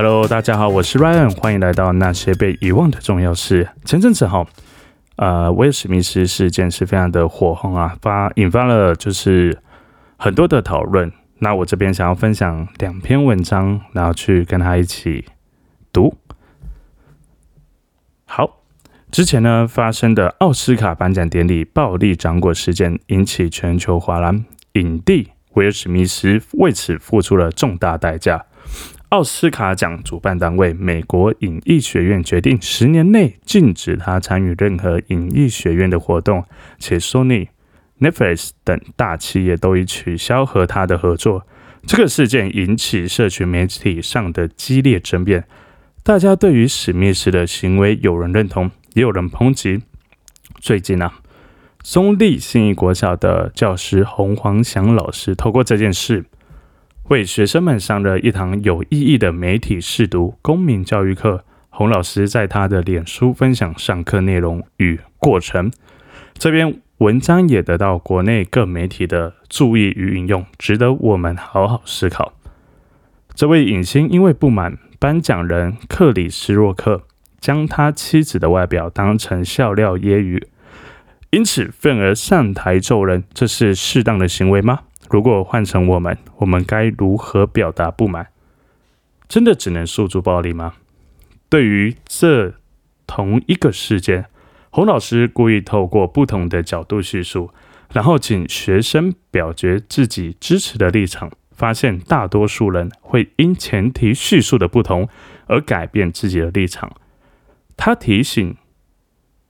Hello，大家好，我是 Ryan，欢迎来到那些被遗忘的重要事。前阵子哈，呃，威尔史密斯事件是非常的火红啊，发引发了就是很多的讨论。那我这边想要分享两篇文章，然后去跟他一起读。好，之前呢发生的奥斯卡颁奖典礼暴力掌果事件，引起全球哗然，影帝威尔史密斯为此付出了重大代价。奥斯卡奖主办单位美国影艺学院决定十年内禁止他参与任何影艺学院的活动，且 Sony、Netflix 等大企业都已取消和他的合作。这个事件引起社群媒体上的激烈争辩，大家对于史密斯的行为有人认同，也有人抨击。最近啊，松立信义国小的教师洪黄祥老师透过这件事。为学生们上了一堂有意义的媒体试读公民教育课。洪老师在他的脸书分享上课内容与过程。这篇文章也得到国内各媒体的注意与引用，值得我们好好思考。这位影星因为不满颁奖人克里斯洛克将他妻子的外表当成笑料揶揄，因此愤而上台揍人，这是适当的行为吗？如果换成我们，我们该如何表达不满？真的只能诉诸暴力吗？对于这同一个事件，洪老师故意透过不同的角度叙述，然后请学生表决自己支持的立场，发现大多数人会因前提叙述的不同而改变自己的立场。他提醒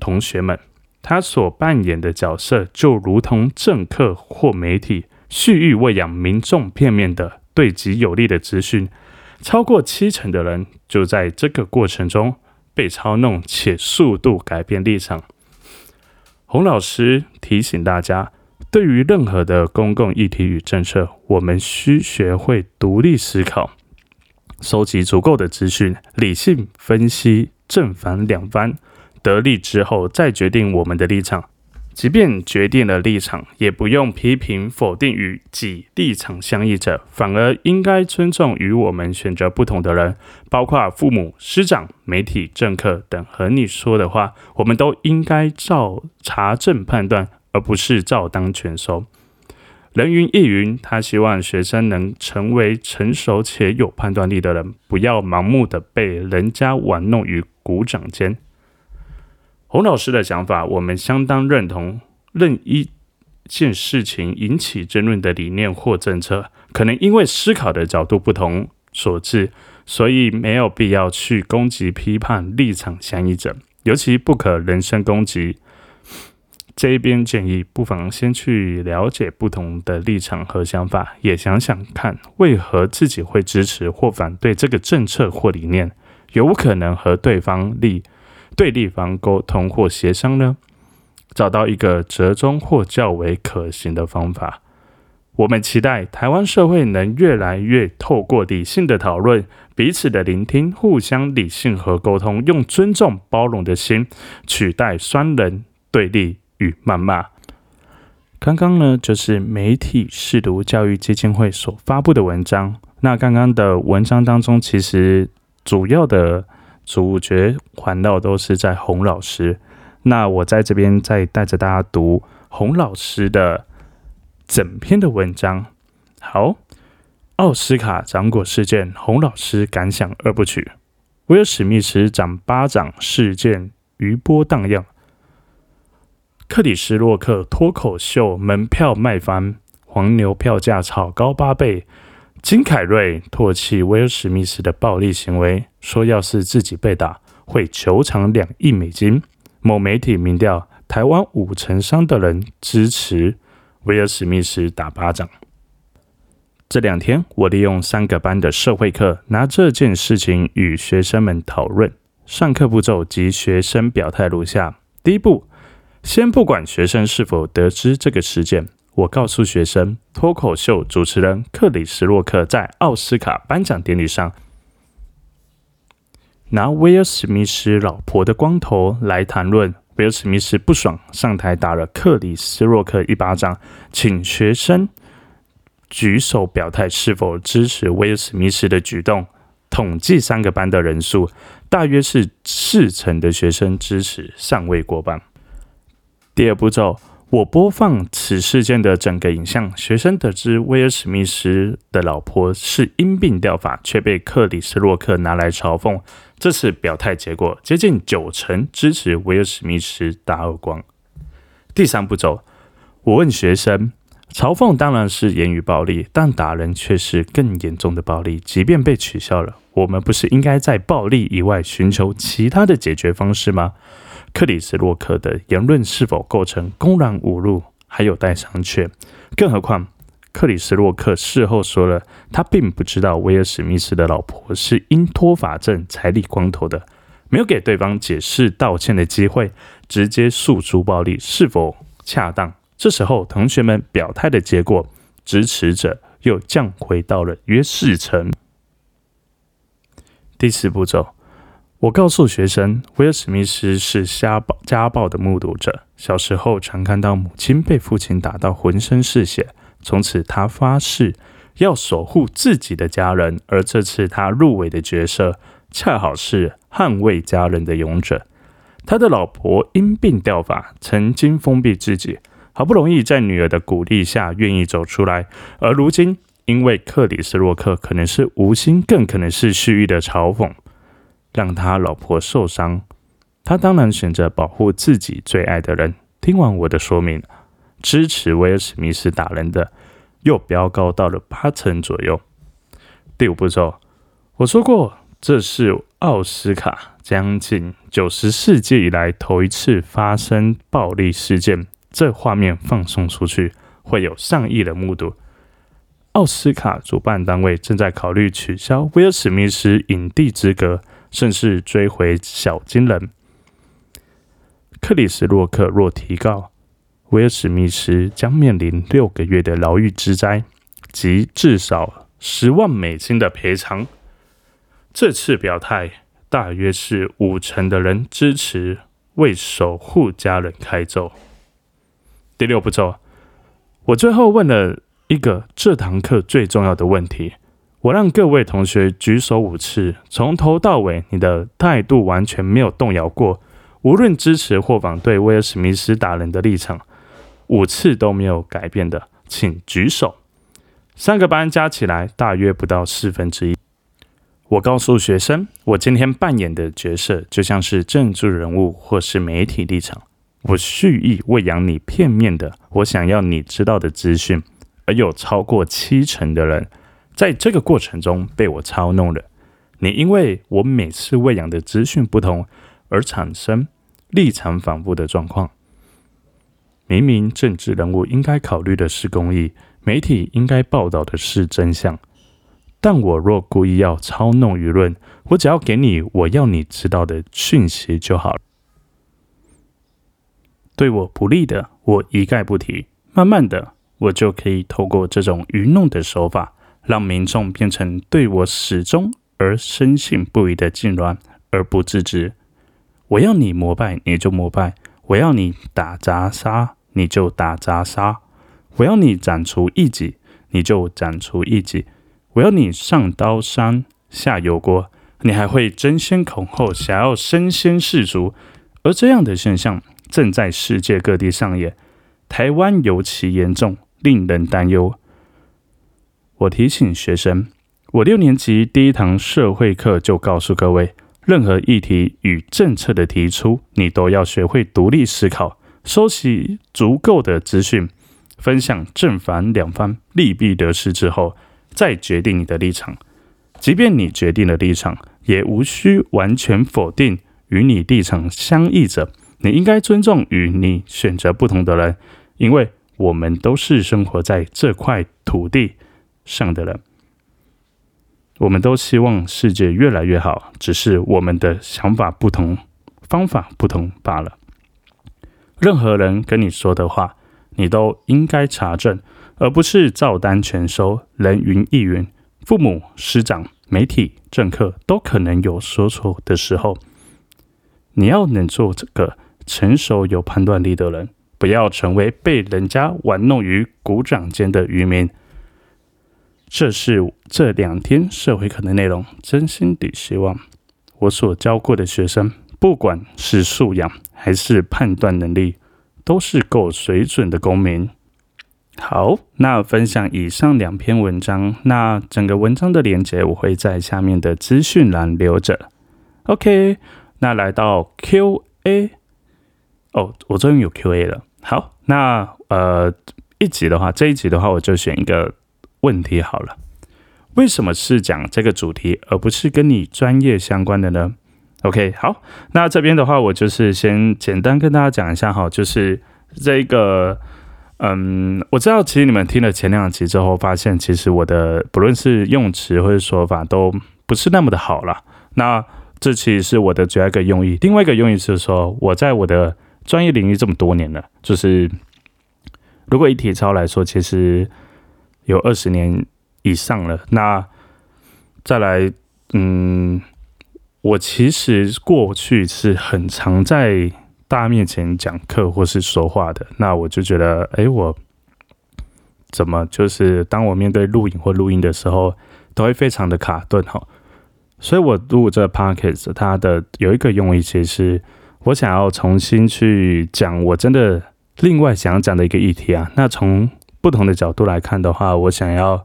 同学们，他所扮演的角色就如同政客或媒体。蓄意喂养民众片面的对己有利的资讯，超过七成的人就在这个过程中被操弄，且速度改变立场。洪老师提醒大家，对于任何的公共议题与政策，我们需学会独立思考，收集足够的资讯，理性分析正反两方，得利之后再决定我们的立场。即便决定了立场，也不用批评否定与己立场相异者，反而应该尊重与我们选择不同的人，包括父母、师长、媒体、政客等。和你说的话，我们都应该照查证判断，而不是照当全收。人云亦云，他希望学生能成为成熟且有判断力的人，不要盲目的被人家玩弄于鼓掌间。洪老师的想法，我们相当认同。任一件事情引起争论的理念或政策，可能因为思考的角度不同所致，所以没有必要去攻击、批判立场相异者，尤其不可人身攻击。这一边建议，不妨先去了解不同的立场和想法，也想想看为何自己会支持或反对这个政策或理念，有可能和对方立。对立方沟通或协商呢，找到一个折中或较为可行的方法。我们期待台湾社会能越来越透过理性的讨论、彼此的聆听、互相理性和沟通，用尊重包容的心取代双人对立与谩骂。刚刚呢，就是媒体试读教育基金会所发布的文章。那刚刚的文章当中，其实主要的。主角环绕都是在洪老师，那我在这边再带着大家读洪老师的整篇的文章。好，奥斯卡掌果事件，洪老师感想二部曲。威尔史密斯掌巴掌事件余波荡漾，克里斯洛克脱口秀门票卖翻，黄牛票价炒高八倍。金凯瑞唾弃威尔史密斯的暴力行为，说要是自己被打，会求偿两亿美金。某媒体民调，台湾五成三的人支持威尔史密斯打巴掌。这两天，我利用三个班的社会课，拿这件事情与学生们讨论。上课步骤及学生表态如下：第一步，先不管学生是否得知这个事件。我告诉学生，脱口秀主持人克里斯洛克在奥斯卡颁奖典礼上拿威尔史密斯老婆的光头来谈论。威尔史密斯不爽，上台打了克里斯洛克一巴掌，请学生举手表态是否支持威尔史密斯的举动。统计三个班的人数，大约是四成的学生支持尚未过半。第二步骤，我播放此事件的整个影像，学生得知威尔史密斯的老婆是因病掉发，却被克里斯洛克拿来嘲讽。这次表态结果，接近九成支持威尔史密斯打耳光。第三步骤，我问学生。嘲讽当然是言语暴力，但打人却是更严重的暴力。即便被取消了，我们不是应该在暴力以外寻求其他的解决方式吗？克里斯洛克的言论是否构成公然侮辱，还有待商榷。更何况，克里斯洛克事后说了，他并不知道威尔史密斯的老婆是因脱发症才理光头的，没有给对方解释道歉的机会，直接诉诸暴力，是否恰当？这时候，同学们表态的结果，支持者又降回到了约四成。第四步骤，我告诉学生，威尔史密斯是家暴家暴的目睹者。小时候常看到母亲被父亲打到浑身是血，从此他发誓要守护自己的家人。而这次他入围的角色，恰好是捍卫家人的勇者。他的老婆因病掉发，曾经封闭自己。好不容易在女儿的鼓励下愿意走出来，而如今因为克里斯洛克可能是无心，更可能是蓄意的嘲讽，让他老婆受伤，他当然选择保护自己最爱的人。听完我的说明，支持威尔史密斯打人的又飙高到了八成左右。第五步骤，我说过，这是奥斯卡将近九十世纪以来头一次发生暴力事件。这画面放送出去，会有上亿人目睹。奥斯卡主办单位正在考虑取消威尔史密斯影帝资格，甚至追回小金人。克里斯洛克若提告，威尔史密斯将面临六个月的牢狱之灾，及至少十万美金的赔偿。这次表态，大约是五成的人支持为守护家人开奏。第六步骤，我最后问了一个这堂课最重要的问题。我让各位同学举手五次，从头到尾，你的态度完全没有动摇过，无论支持或反对威尔史密斯打人的立场，五次都没有改变的，请举手。三个班加起来大约不到四分之一。我告诉学生，我今天扮演的角色就像是政治人物或是媒体立场。我蓄意喂养你片面的我想要你知道的资讯，而有超过七成的人在这个过程中被我操弄了。你因为我每次喂养的资讯不同而产生立场反复的状况。明明政治人物应该考虑的是公益，媒体应该报道的是真相，但我若故意要操弄舆论，我只要给你我要你知道的讯息就好。对我不利的，我一概不提。慢慢的，我就可以透过这种愚弄的手法，让民众变成对我始终而深信不疑的痉挛而不自知。我要你膜拜，你就膜拜；我要你打砸杀，你就打砸杀；我要你斩除异己，你就斩除异己；我要你上刀山下油锅，你还会争先恐后想要身先士卒。而这样的现象。正在世界各地上演，台湾尤其严重，令人担忧。我提醒学生，我六年级第一堂社会课就告诉各位，任何议题与政策的提出，你都要学会独立思考，收集足够的资讯，分享正反两方利弊得失之后，再决定你的立场。即便你决定了立场，也无需完全否定与你立场相异者。你应该尊重与你选择不同的人，因为我们都是生活在这块土地上的人。我们都希望世界越来越好，只是我们的想法不同，方法不同罢了。任何人跟你说的话，你都应该查证，而不是照单全收。人云亦云，父母、师长、媒体、政客都可能有说错的时候。你要能做这个。成熟有判断力的人，不要成为被人家玩弄于股掌间的渔民。这是这两天社会课的内容。真心的希望我所教过的学生，不管是素养还是判断能力，都是够水准的公民。好，那分享以上两篇文章，那整个文章的连接我会在下面的资讯栏留着。OK，那来到 Q&A，哦，我终于有 Q&A 了。好，那呃，一集的话，这一集的话，我就选一个问题好了。为什么是讲这个主题，而不是跟你专业相关的呢？OK，好，那这边的话，我就是先简单跟大家讲一下哈，就是这个。嗯，我知道，其实你们听了前两集之后，发现其实我的不论是用词或者说法都不是那么的好了。那这其实是我的主要一个用意。另外一个用意是说，我在我的专业领域这么多年了，就是如果以体操来说，其实有二十年以上了。那再来，嗯，我其实过去是很常在。大家面前讲课或是说话的，那我就觉得，哎，我怎么就是当我面对录影或录音的时候，都会非常的卡顿哈。所以我录这 p o c k e t 它的有一个用意，其实是我想要重新去讲我真的另外想要讲的一个议题啊。那从不同的角度来看的话，我想要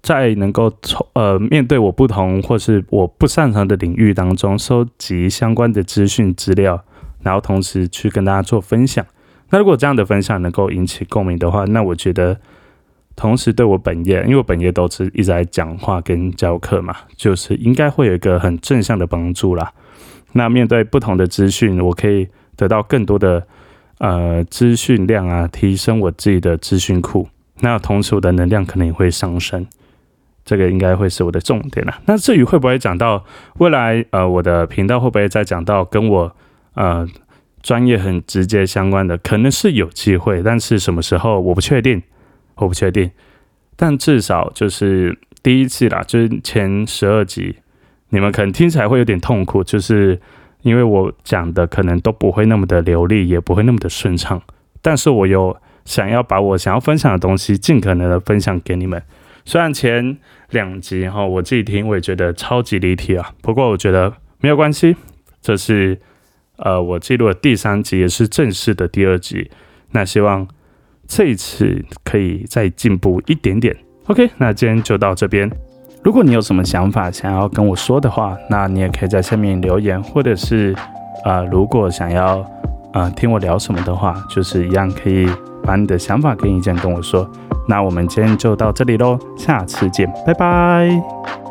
在能够从呃面对我不同或是我不擅长的领域当中，收集相关的资讯资料。然后同时去跟大家做分享。那如果这样的分享能够引起共鸣的话，那我觉得同时对我本业，因为我本业都是一直在讲话跟教课嘛，就是应该会有一个很正向的帮助啦。那面对不同的资讯，我可以得到更多的呃资讯量啊，提升我自己的资讯库。那同时我的能量可能也会上升，这个应该会是我的重点啦。那至于会不会讲到未来呃我的频道会不会再讲到跟我呃，专业很直接相关的，可能是有机会，但是什么时候我不确定，我不确定。但至少就是第一次啦，就是前十二集，你们可能听起来会有点痛苦，就是因为我讲的可能都不会那么的流利，也不会那么的顺畅。但是我有想要把我想要分享的东西，尽可能的分享给你们。虽然前两集哈，我自己听我也觉得超级离题啊，不过我觉得没有关系，这是。呃，我记录的第三集也是正式的第二集，那希望这一次可以再进步一点点。OK，那今天就到这边。如果你有什么想法想要跟我说的话，那你也可以在下面留言，或者是呃，如果想要呃听我聊什么的话，就是一样可以把你的想法跟意见跟我说。那我们今天就到这里喽，下次见，拜拜。